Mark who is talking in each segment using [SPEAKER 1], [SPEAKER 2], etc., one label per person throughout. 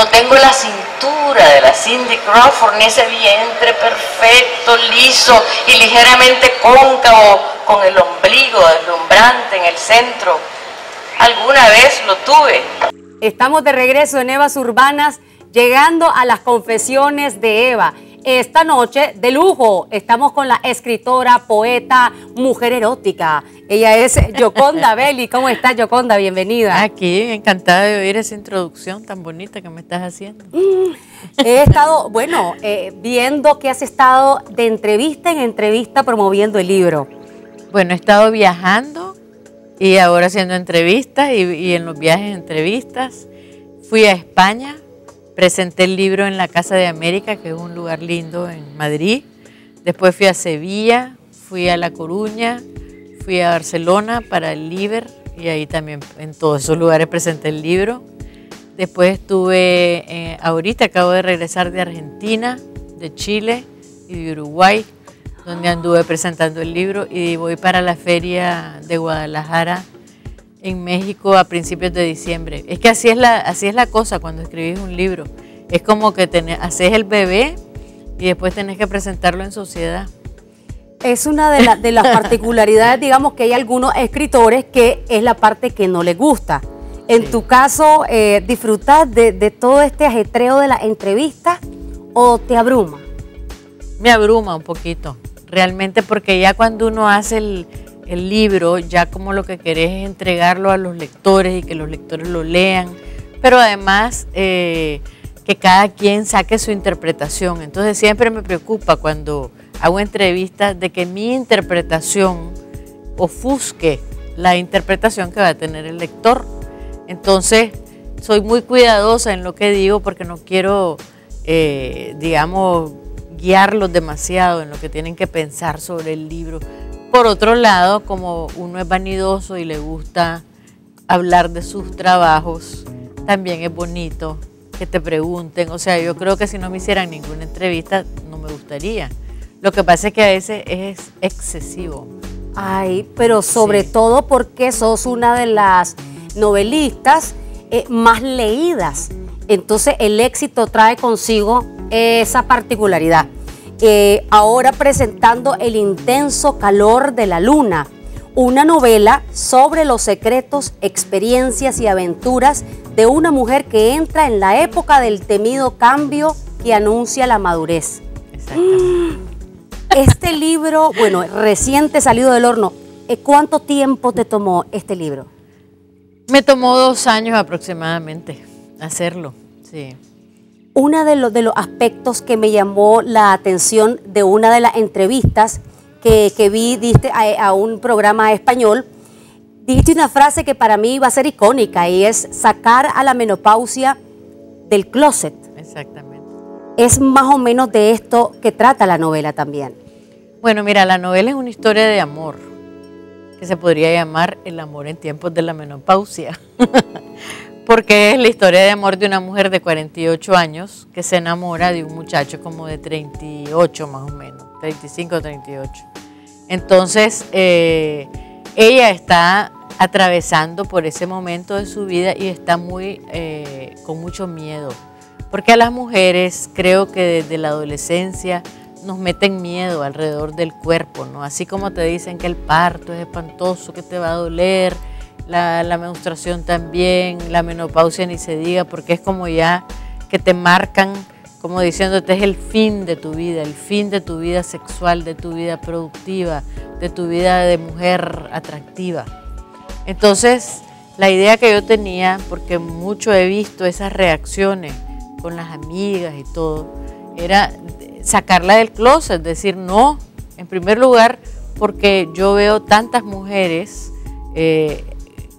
[SPEAKER 1] no tengo la cintura de la Cindy Crawford, ni ese vientre perfecto, liso y ligeramente cóncavo, con el ombligo deslumbrante en el centro. Alguna vez lo tuve.
[SPEAKER 2] Estamos de regreso en Evas Urbanas, llegando a las confesiones de Eva. Esta noche, de lujo, estamos con la escritora, poeta, mujer erótica. Ella es Yoconda Belli. ¿Cómo estás, Yoconda? Bienvenida.
[SPEAKER 3] Aquí, encantada de oír esa introducción tan bonita que me estás haciendo.
[SPEAKER 2] Mm, he estado, bueno, eh, viendo que has estado de entrevista en entrevista promoviendo el libro.
[SPEAKER 3] Bueno, he estado viajando y ahora haciendo entrevistas y, y en los viajes entrevistas. Fui a España Presenté el libro en la Casa de América, que es un lugar lindo en Madrid. Después fui a Sevilla, fui a La Coruña, fui a Barcelona para el Liber y ahí también en todos esos lugares presenté el libro. Después estuve, eh, ahorita acabo de regresar de Argentina, de Chile y de Uruguay, donde anduve presentando el libro y voy para la feria de Guadalajara en México a principios de diciembre. Es que así es la, así es la cosa cuando escribís un libro. Es como que haces el bebé y después tenés que presentarlo en sociedad.
[SPEAKER 2] Es una de, de las particularidades, digamos, que hay algunos escritores que es la parte que no les gusta. En tu caso, eh, ¿disfrutas de, de todo este ajetreo de la entrevista o te abruma?
[SPEAKER 3] Me abruma un poquito, realmente porque ya cuando uno hace el, el libro, ya como lo que querés es entregarlo a los lectores y que los lectores lo lean, pero además eh, que cada quien saque su interpretación. Entonces siempre me preocupa cuando hago entrevistas de que mi interpretación ofusque la interpretación que va a tener el lector. Entonces soy muy cuidadosa en lo que digo porque no quiero, eh, digamos, guiarlos demasiado en lo que tienen que pensar sobre el libro por otro lado, como uno es vanidoso y le gusta hablar de sus trabajos, también es bonito que te pregunten. O sea, yo creo que si no me hicieran ninguna entrevista, no me gustaría. Lo que pasa es que a veces es excesivo.
[SPEAKER 2] Ay, pero sobre todo porque sos una de las novelistas eh, más leídas. Entonces el éxito trae consigo esa particularidad. Eh, ahora presentando El intenso calor de la luna, una novela sobre los secretos, experiencias y aventuras de una mujer que entra en la época del temido cambio que anuncia la madurez. Este libro, bueno, reciente salido del horno, eh, ¿cuánto tiempo te tomó este libro?
[SPEAKER 3] Me tomó dos años aproximadamente hacerlo, sí.
[SPEAKER 2] Uno de los, de los aspectos que me llamó la atención de una de las entrevistas que, vi diste a, un programa español, dijiste una frase que para mí va a ser icónica y es sacar a la menopausia del closet.
[SPEAKER 3] Exactamente.
[SPEAKER 2] Es más o menos de esto que trata la novela también.
[SPEAKER 3] Bueno, mira, la novela es una historia de amor, que se podría llamar el amor en tiempos de la menopausia. porque es la historia de amor de una mujer de 48 años que se enamora de un muchacho como de 38 más o menos, 35 o 38. Entonces, eh, ella está atravesando por ese momento de su vida y está muy eh, con mucho miedo, porque a las mujeres creo que desde la adolescencia nos meten miedo alrededor del cuerpo, ¿no? Así como te dicen que el parto es espantoso, que te va a doler, la, menstruación también, la menopausia ni se diga, porque es como ya que te marcan como diciéndote es el fin de tu vida, el fin de tu vida sexual, de tu vida productiva, de tu vida de mujer atractiva. Entonces, la idea que yo tenía, porque mucho he visto esas reacciones con las amigas y todo, era sacarla del closet, decir no, en primer lugar, porque yo veo tantas mujeres eh,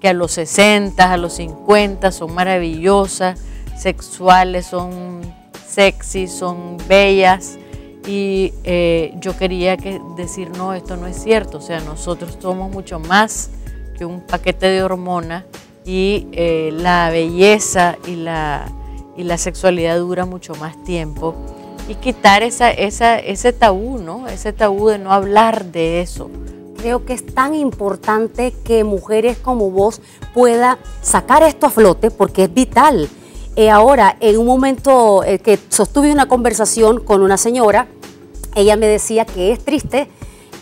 [SPEAKER 3] que a los 60, a los 50 son maravillosas, sexuales, son sexy, son bellas. Y eh, yo quería que decir, no, esto no es cierto. O sea, nosotros somos mucho más que un paquete de hormonas y eh, la belleza y la, y la sexualidad dura mucho más tiempo. Y quitar esa, esa, ese tabú, ¿no? Ese tabú de no hablar de eso
[SPEAKER 2] creo que es tan importante que mujeres como vos pueda sacar esto a flote porque es vital. Eh, ahora, en un momento eh, que sostuve una conversación con una señora, ella me decía que es triste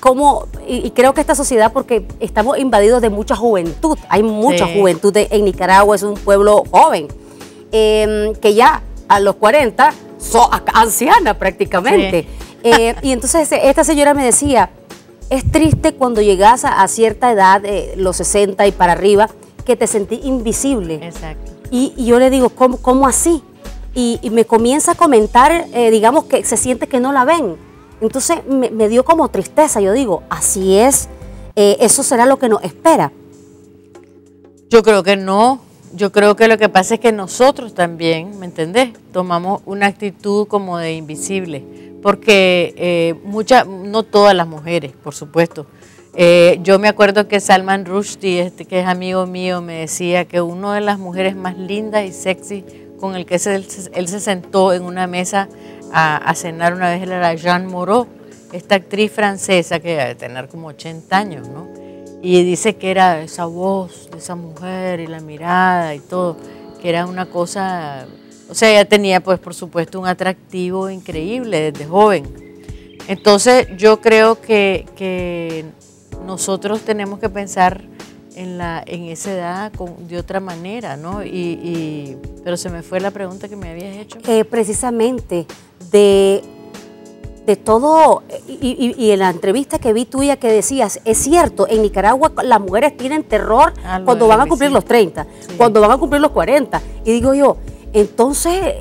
[SPEAKER 2] como, y, creo que esta sociedad, porque estamos invadidos de mucha juventud, hay mucha juventud en Nicaragua, es un pueblo joven, em, que ya a los 40 son anciana prácticamente. Eh, y entonces esta señora me decía, es triste cuando llegas a, cierta edad, los 60 y para arriba, que te sentí invisible.
[SPEAKER 3] Exacto.
[SPEAKER 2] Y, yo le digo, ¿cómo, cómo así? Y, me comienza a comentar, eh, digamos, que se siente que no la ven. Entonces me, dio como tristeza. Yo digo, así es, eh, eso será lo que nos espera.
[SPEAKER 3] Yo creo que no. Yo creo que lo que pasa es que nosotros también, ¿me entendés? Tomamos una actitud como de invisible. Porque eh, muchas, no todas las mujeres, por supuesto, eh, yo me acuerdo que Salman Rushdie, este, que es amigo mío, me decía que una de las mujeres más lindas y sexy con el que él, se sentó en una mesa a, cenar una vez era Jean Moreau, esta actriz francesa que debe tener como 80 años, ¿no? Y dice que era esa voz de esa mujer y la mirada y todo, que era una cosa, o sea, ella tenía pues por supuesto un atractivo increíble desde joven. Entonces yo creo que, que nosotros tenemos que pensar en, la, en esa edad de otra manera, ¿no? Y, pero se me fue la pregunta que me habías hecho.
[SPEAKER 2] Eh, precisamente, de, de todo, y, en la entrevista que vi tuya que decías, es cierto, en Nicaragua las mujeres tienen terror ah, cuando van a cumplir los 30, cuando van a cumplir los 40. Y digo yo, entonces...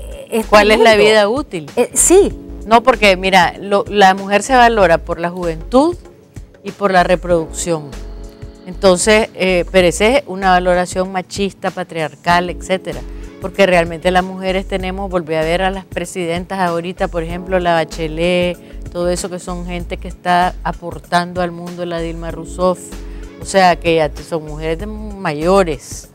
[SPEAKER 3] ¿Cuál es la vida útil?
[SPEAKER 2] Eh, sí.
[SPEAKER 3] No, porque mira, la mujer se valora por la juventud, y por la reproducción. Entonces, eh, es una valoración machista, patriarcal, etcétera. Porque realmente las mujeres tenemos, volví a ver a las presidentas ahorita, por ejemplo, la Bachelet, todo eso que son gente que está aportando al mundo, la Dilma Rousseff, o sea, que ya son mujeres mayores,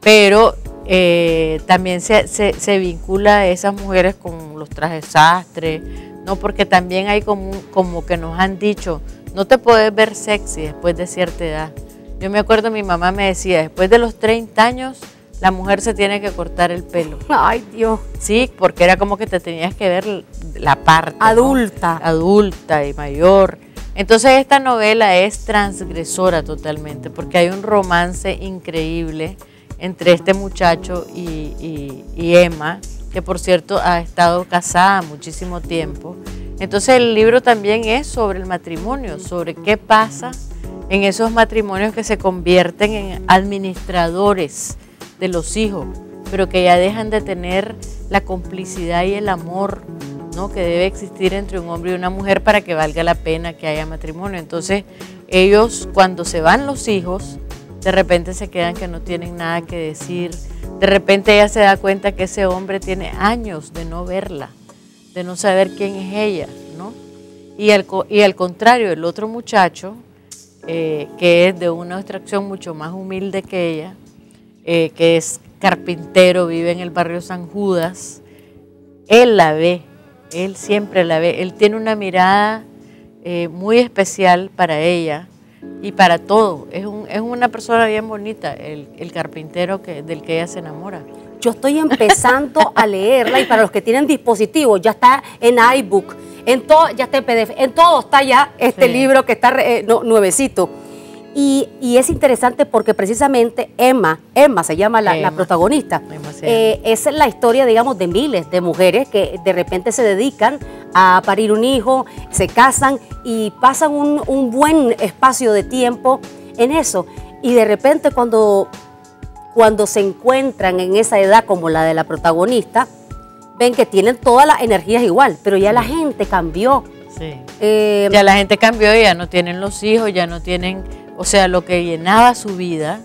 [SPEAKER 3] pero eh, también se, se, vincula a esas mujeres con los trajes sastres, ¿no? Porque también hay como, como que nos han dicho, no te puedes ver sexy después de cierta edad. Yo me acuerdo, mi mamá me decía, después de los 30 años, la mujer se tiene que cortar el pelo.
[SPEAKER 2] Ay, Dios.
[SPEAKER 3] Sí, porque era como que te tenías que ver la parte.
[SPEAKER 2] Adulta.
[SPEAKER 3] Adulta y mayor. Entonces esta novela es transgresora totalmente, porque hay un romance increíble entre este muchacho y, y Emma, que por cierto ha estado casada muchísimo tiempo entonces el libro también es sobre el matrimonio, sobre qué pasa en esos matrimonios que se convierten en administradores de los hijos, pero que ya dejan de tener la complicidad y el amor ¿no? que debe existir entre un hombre y una mujer para que valga la pena que haya matrimonio. Entonces ellos cuando se van los hijos, de repente se quedan que no tienen nada que decir, de repente ella se da cuenta que ese hombre tiene años de no verla de no saber quién es ella, ¿no? Y al, y al contrario, el otro muchacho, eh, que es de una extracción mucho más humilde que ella, eh, que es carpintero, vive en el barrio San Judas, él la ve, él siempre la ve, él tiene una mirada eh, muy especial para ella y para todo. Es, una persona bien bonita, el, carpintero que, del que ella se enamora.
[SPEAKER 2] Yo estoy empezando a leerla y para los que tienen dispositivos, ya está en iBook, en todo, ya está en PDF, en todo está ya este libro que está eh, nuevecito. Y, es interesante porque precisamente Emma, Emma se llama la, protagonista, eh, es la historia, digamos, de miles de mujeres que de repente se dedican a parir un hijo, se casan y pasan un, un buen espacio de tiempo en eso. Y de repente cuando cuando se encuentran en esa edad como la de la protagonista, ven que tienen todas las energías igual, pero ya la gente cambió.
[SPEAKER 3] Sí. Eh, ya la gente cambió, ya no tienen los hijos, ya no tienen, o sea, lo que llenaba su vida.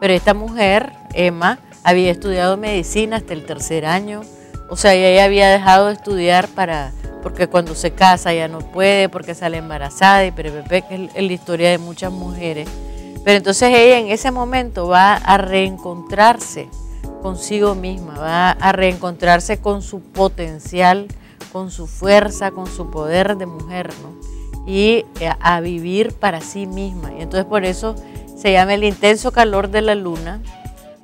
[SPEAKER 3] Pero esta mujer, Emma, había estudiado medicina hasta el tercer año, o sea, ella había dejado de estudiar para, porque cuando se casa ya no puede, porque sale embarazada y pero que es la historia de muchas mujeres pero entonces ella en ese momento va a reencontrarse consigo misma, va a reencontrarse con su potencial, con su fuerza, con su poder de mujer, ¿no? Y eh, a vivir para sí misma. Y entonces por eso se llama el intenso calor de la luna,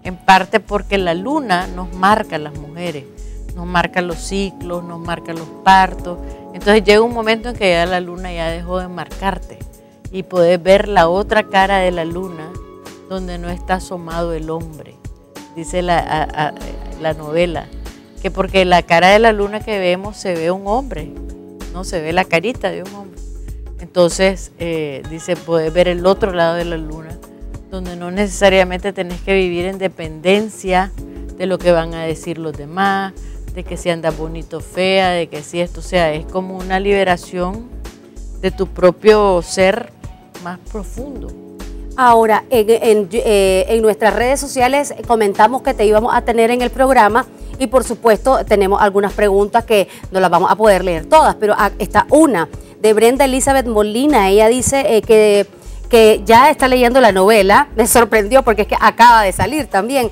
[SPEAKER 3] en parte porque la luna nos marca a las mujeres, nos marca los ciclos, nos marca los partos. Entonces llega un momento en que ya la luna ya dejó de marcarte y puedes ver la otra cara de la luna donde no está asomado el hombre, dice la, la novela, que porque la cara de la luna que vemos se ve un hombre, no se ve la carita de un hombre. Entonces, eh, dice, puedes ver el otro lado de la luna, donde no necesariamente tenés que vivir en dependencia de lo que van a decir los demás, de que si andas bonito o fea, de que si esto, sea, es como una liberación de tu propio ser más profundo.
[SPEAKER 2] Ahora, en, eh, en, nuestras redes sociales comentamos que te íbamos a tener en el programa y por supuesto tenemos algunas preguntas que no las vamos a poder leer todas, pero está una de Brenda Elizabeth Molina. Ella dice eh, que, que ya está leyendo la novela. Me sorprendió porque es que acaba de salir también.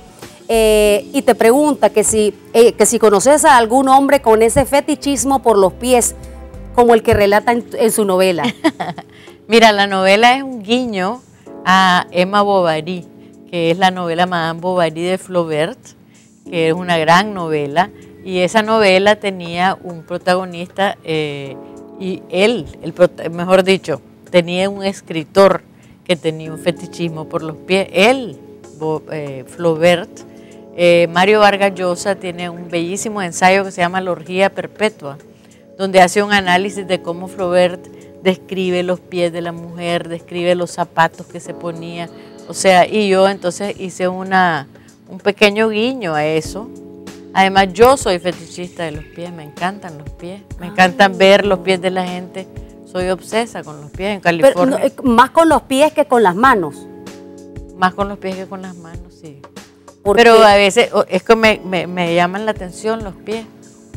[SPEAKER 2] Eh, y te pregunta que si, eh, que si conoces a algún hombre con ese fetichismo por los pies, como el que relata en, su novela.
[SPEAKER 3] Mira, la novela es un guiño a Emma Bovary, que es la novela Madame Bovary de Flaubert, que es una gran novela. Y esa novela tenía un protagonista y él, el, mejor dicho, tenía un escritor que tenía un fetichismo por los pies. Él, eh, Flaubert, eh, Mario Vargas Llosa tiene un bellísimo ensayo que se llama La orgía perpetua, donde hace un análisis de cómo Flaubert describe los pies de la mujer, describe los zapatos que se ponía. O sea, y yo entonces hice una, un pequeño guiño a eso Además, yo soy fetichista de los pies, me encantan los pies, me encantan ver los pies de la gente. Soy obsesa con los pies en California.
[SPEAKER 2] Eh, más con los pies que con las manos.
[SPEAKER 3] Más con los pies que con las manos, sí. Pero a veces es que me, llaman la atención los pies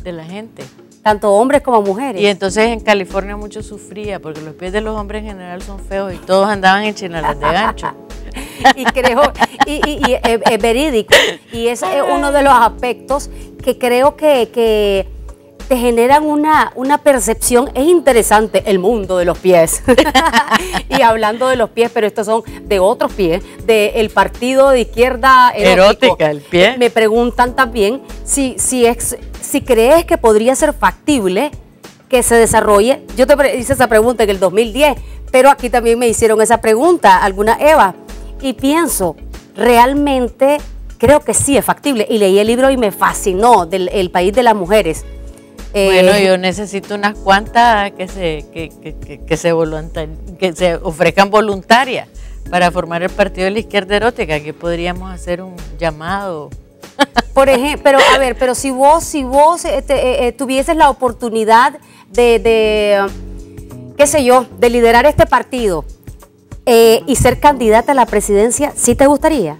[SPEAKER 3] de la gente.
[SPEAKER 2] Tanto hombres como mujeres.
[SPEAKER 3] Y entonces en California mucho sufría porque los pies de los hombres en general son feos y todos andaban en chinales de gancho.
[SPEAKER 2] y creo, y, es, verídico. Y ese es uno de los aspectos que creo que, te generan una, una percepción. Es interesante el mundo de los pies. y hablando de los pies, pero estos son de otros pies, del partido de izquierda
[SPEAKER 3] erótica, el pie.
[SPEAKER 2] Me preguntan también si, si, es, si crees que podría ser factible que se desarrolle. Yo te hice esa pregunta en el 2010, pero aquí también me hicieron esa pregunta, alguna Eva y pienso, realmente creo que sí es factible. Y leí el libro y me fascinó, del El País de las Mujeres.
[SPEAKER 3] Bueno, eh, yo necesito unas cuantas que se, que, que, se, que se ofrezcan voluntarias para formar el Partido de la Izquierda Erótica, que podríamos hacer un llamado.
[SPEAKER 2] Por ejemplo, pero a ver, pero si vos, si vos este, tuvieses la oportunidad de, de, qué sé yo, de liderar este partido, eh, y ser candidata a la presidencia, ¿sí te gustaría?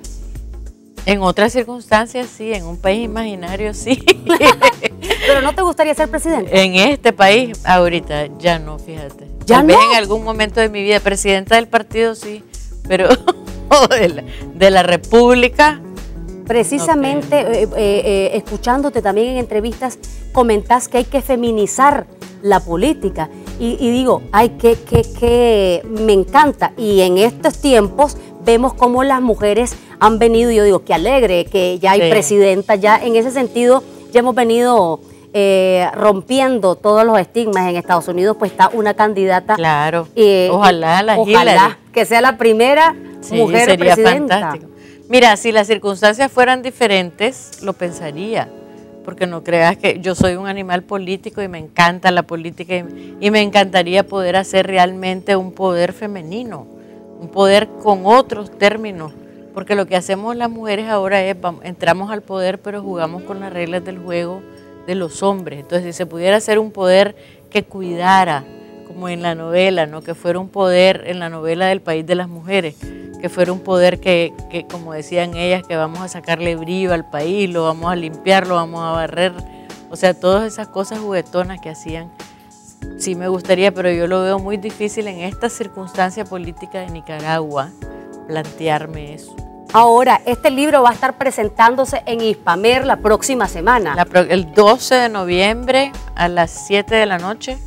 [SPEAKER 3] En otras circunstancias sí, en un país imaginario sí.
[SPEAKER 2] Pero no te gustaría ser presidente.
[SPEAKER 3] En este país ahorita ya no, fíjate. Ya Tal vez en algún momento de mi vida presidenta del partido sí, pero de la, República
[SPEAKER 2] Precisamente, eh, eh, escuchándote también en entrevistas, comentás que hay que feminizar la política. Y, digo, ay, que, que, que me encanta. Y en estos tiempos vemos cómo las mujeres han venido, yo digo, que alegre, que ya hay presidenta, ya en ese sentido ya hemos venido eh, rompiendo todos los estigmas. En Estados Unidos pues está una candidata.
[SPEAKER 3] Claro. Eh, ojalá la
[SPEAKER 2] Ojalá que sea la primera mujer sería presidenta. Fantástico.
[SPEAKER 3] Mira, si las circunstancias fueran diferentes, lo pensaría porque no creas que yo soy un animal político y me encanta la política y, me encantaría poder hacer realmente un poder femenino, un poder con otros términos, porque lo que hacemos las mujeres ahora es, entramos al poder pero jugamos con las reglas del juego de los hombres. Entonces, si se pudiera hacer un poder que cuidara, como en la novela, ¿no? que fuera un poder en la novela del país de las mujeres, que fuera un poder que, como decían ellas, que vamos a sacarle brillo al país, lo vamos a limpiar, lo vamos a barrer. O sea, todas esas cosas juguetonas que hacían, sí me gustaría, pero yo lo veo muy difícil en esta circunstancia política de Nicaragua plantearme eso.
[SPEAKER 2] Ahora, este libro va a estar presentándose en Hispamer la próxima semana.
[SPEAKER 3] el 12 de noviembre a las 7 de la noche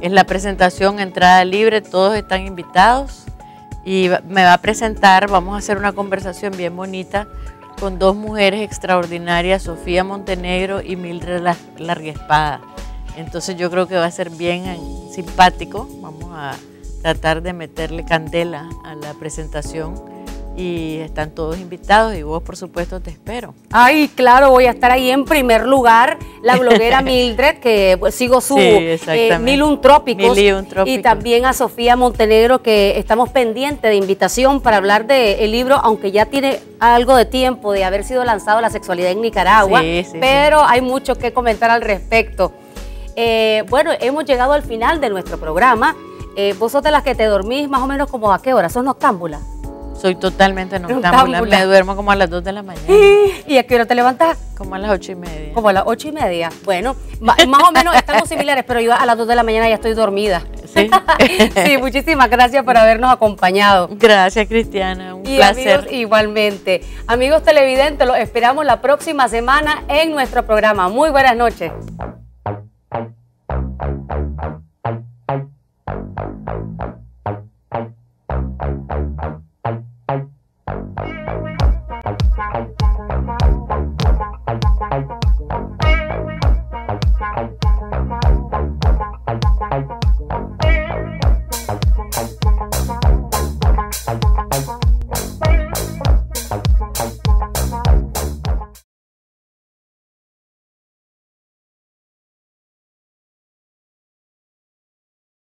[SPEAKER 3] es la presentación, entrada libre, todos están invitados y me va a presentar, vamos a hacer una conversación bien bonita con dos mujeres extraordinarias, Sofía Montenegro y Mildred Larguespada. Entonces yo creo que va a ser bien eh, simpático. Vamos a tratar de meterle candela a la presentación y están todos invitados y vos por supuesto te espero.
[SPEAKER 2] Ay, claro, voy a estar ahí en primer lugar, la bloguera Mildred, que pues, sigo su eh, Mil un Trópicos, y también a Sofía Montenegro, que estamos pendientes de invitación para hablar del libro, aunque ya tiene algo de tiempo de haber sido lanzado La sexualidad en Nicaragua, pero hay mucho que comentar al respecto. Eh, bueno, hemos llegado al final de nuestro programa. Eh, vos sos de las que te dormís más o menos como a qué hora, sos noctámbula.
[SPEAKER 3] Soy totalmente noctámbula. Me duermo como a las 2 de la mañana.
[SPEAKER 2] ¿Y a qué hora te levantas?
[SPEAKER 3] Como a las 8 y media.
[SPEAKER 2] Como a las 8 y media. Bueno, más o menos estamos similares, pero yo a las 2 de la mañana ya estoy dormida. Sí. sí, muchísimas gracias por habernos acompañado.
[SPEAKER 3] Gracias, Cristiana. Un y placer.
[SPEAKER 2] Amigos, igualmente. Amigos televidentes, los esperamos la próxima semana en nuestro programa. Muy buenas noches.